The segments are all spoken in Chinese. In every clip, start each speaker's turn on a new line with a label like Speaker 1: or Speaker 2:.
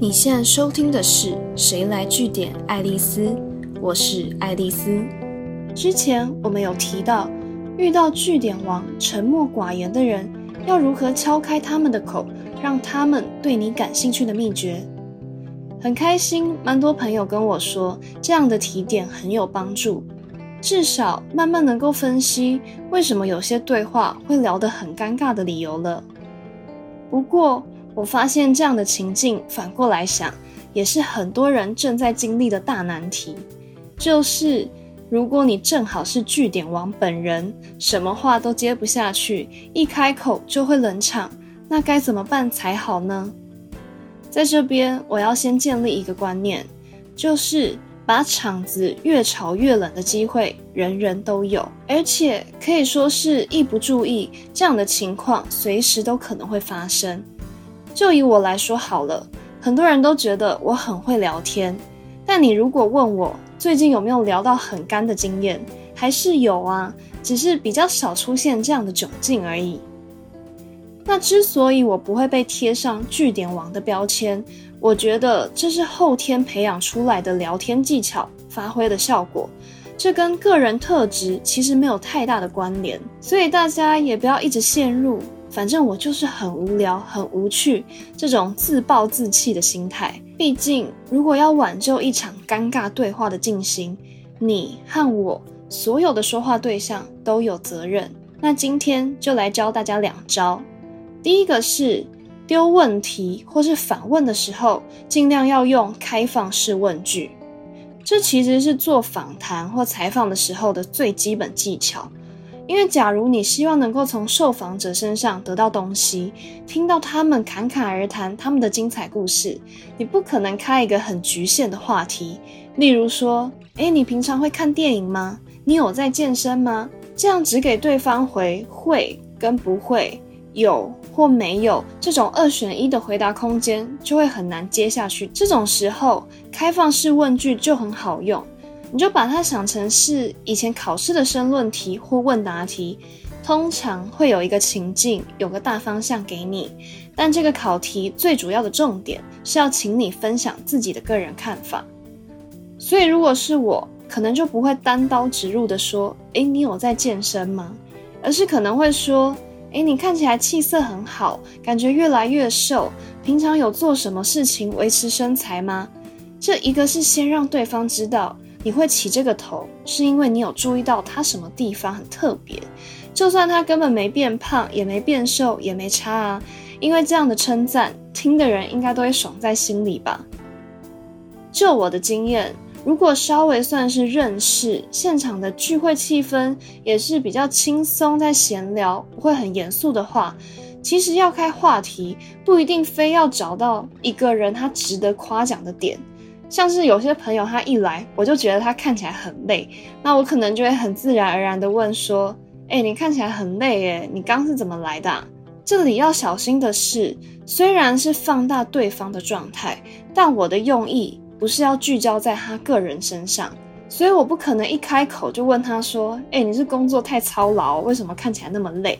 Speaker 1: 你现在收听的是《谁来据点爱丽丝》，我是爱丽丝。之前我们有提到，遇到据点王沉默寡言的人，要如何敲开他们的口，让他们对你感兴趣的秘诀。很开心，蛮多朋友跟我说，这样的提点很有帮助，至少慢慢能够分析为什么有些对话会聊得很尴尬的理由了。不过，我发现这样的情境，反过来想，也是很多人正在经历的大难题。就是如果你正好是据点王本人，什么话都接不下去，一开口就会冷场，那该怎么办才好呢？在这边，我要先建立一个观念，就是把场子越吵越冷的机会，人人都有，而且可以说是一不注意，这样的情况随时都可能会发生。就以我来说好了，很多人都觉得我很会聊天，但你如果问我最近有没有聊到很干的经验，还是有啊，只是比较少出现这样的窘境而已。那之所以我不会被贴上据点王的标签，我觉得这是后天培养出来的聊天技巧发挥的效果，这跟个人特质其实没有太大的关联，所以大家也不要一直陷入。反正我就是很无聊、很无趣，这种自暴自弃的心态。毕竟，如果要挽救一场尴尬对话的进行，你和我所有的说话对象都有责任。那今天就来教大家两招。第一个是丢问题或是反问的时候，尽量要用开放式问句。这其实是做访谈或采访的时候的最基本技巧。因为，假如你希望能够从受访者身上得到东西，听到他们侃侃而谈他们的精彩故事，你不可能开一个很局限的话题，例如说，诶，你平常会看电影吗？你有在健身吗？这样只给对方回会跟不会，有或没有这种二选一的回答空间，就会很难接下去。这种时候，开放式问句就很好用。你就把它想成是以前考试的申论题或问答题，通常会有一个情境，有个大方向给你，但这个考题最主要的重点是要请你分享自己的个人看法。所以如果是我，可能就不会单刀直入的说，诶，你有在健身吗？而是可能会说，诶，你看起来气色很好，感觉越来越瘦，平常有做什么事情维持身材吗？这一个是先让对方知道。你会起这个头，是因为你有注意到他什么地方很特别，就算他根本没变胖，也没变瘦，也没差啊。因为这样的称赞，听的人应该都会爽在心里吧。就我的经验，如果稍微算是认识，现场的聚会气氛也是比较轻松，在闲聊，不会很严肃的话，其实要开话题，不一定非要找到一个人他值得夸奖的点。像是有些朋友他一来，我就觉得他看起来很累，那我可能就会很自然而然的问说：“哎，你看起来很累耶，你刚是怎么来的？”这里要小心的是，虽然是放大对方的状态，但我的用意不是要聚焦在他个人身上，所以我不可能一开口就问他说：“哎，你是工作太操劳，为什么看起来那么累？”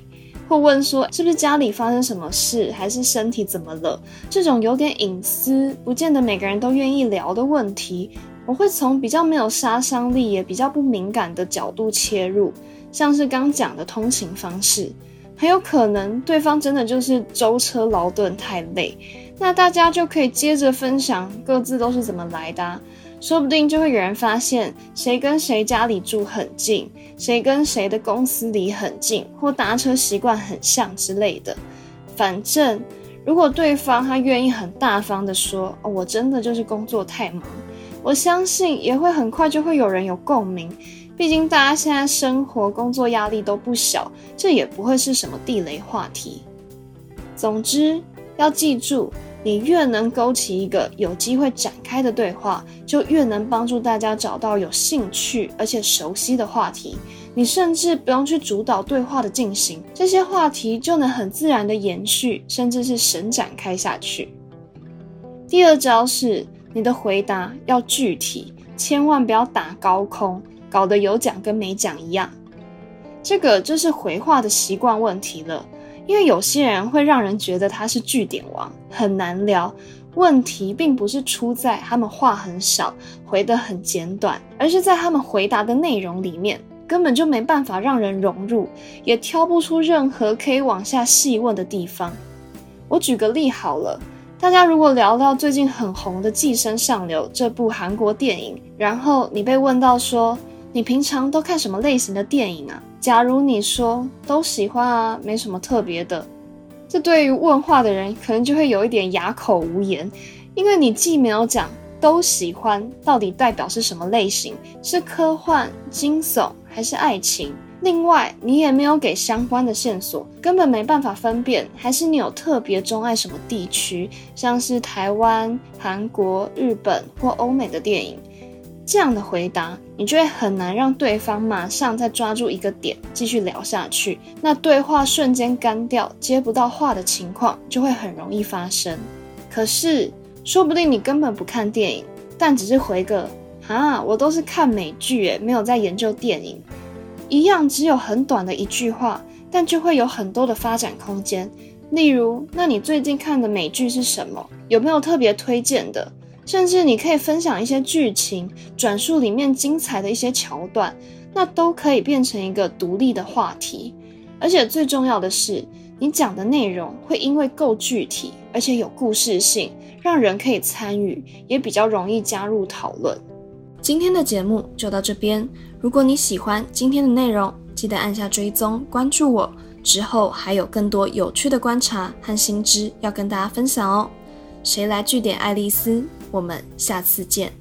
Speaker 1: 会问说是不是家里发生什么事，还是身体怎么了？这种有点隐私，不见得每个人都愿意聊的问题，我会从比较没有杀伤力，也比较不敏感的角度切入，像是刚讲的通勤方式，很有可能对方真的就是舟车劳顿太累，那大家就可以接着分享各自都是怎么来的。说不定就会有人发现谁跟谁家里住很近，谁跟谁的公司离很近，或搭车习惯很像之类的。反正如果对方他愿意很大方的说，哦我真的就是工作太忙，我相信也会很快就会有人有共鸣。毕竟大家现在生活工作压力都不小，这也不会是什么地雷话题。总之要记住。你越能勾起一个有机会展开的对话，就越能帮助大家找到有兴趣而且熟悉的话题。你甚至不用去主导对话的进行，这些话题就能很自然的延续，甚至是神展开下去。第二招是你的回答要具体，千万不要打高空，搞得有讲跟没讲一样。这个就是回话的习惯问题了。因为有些人会让人觉得他是据点王，很难聊。问题并不是出在他们话很少，回得很简短，而是在他们回答的内容里面，根本就没办法让人融入，也挑不出任何可以往下细问的地方。我举个例好了，大家如果聊到最近很红的《寄生上流》这部韩国电影，然后你被问到说你平常都看什么类型的电影啊？假如你说都喜欢啊，没什么特别的。这对于问话的人可能就会有一点哑口无言，因为你既没有讲都喜欢到底代表是什么类型，是科幻、惊悚还是爱情？另外，你也没有给相关的线索，根本没办法分辨，还是你有特别钟爱什么地区，像是台湾、韩国、日本或欧美的电影。这样的回答，你就会很难让对方马上再抓住一个点继续聊下去，那对话瞬间干掉，接不到话的情况就会很容易发生。可是，说不定你根本不看电影，但只是回个啊，我都是看美剧，诶，没有在研究电影，一样只有很短的一句话，但就会有很多的发展空间。例如，那你最近看的美剧是什么？有没有特别推荐的？甚至你可以分享一些剧情，转述里面精彩的一些桥段，那都可以变成一个独立的话题。而且最重要的是，你讲的内容会因为够具体，而且有故事性，让人可以参与，也比较容易加入讨论。今天的节目就到这边。如果你喜欢今天的内容，记得按下追踪关注我，之后还有更多有趣的观察和新知要跟大家分享哦。谁来据点爱丽丝？我们下次见。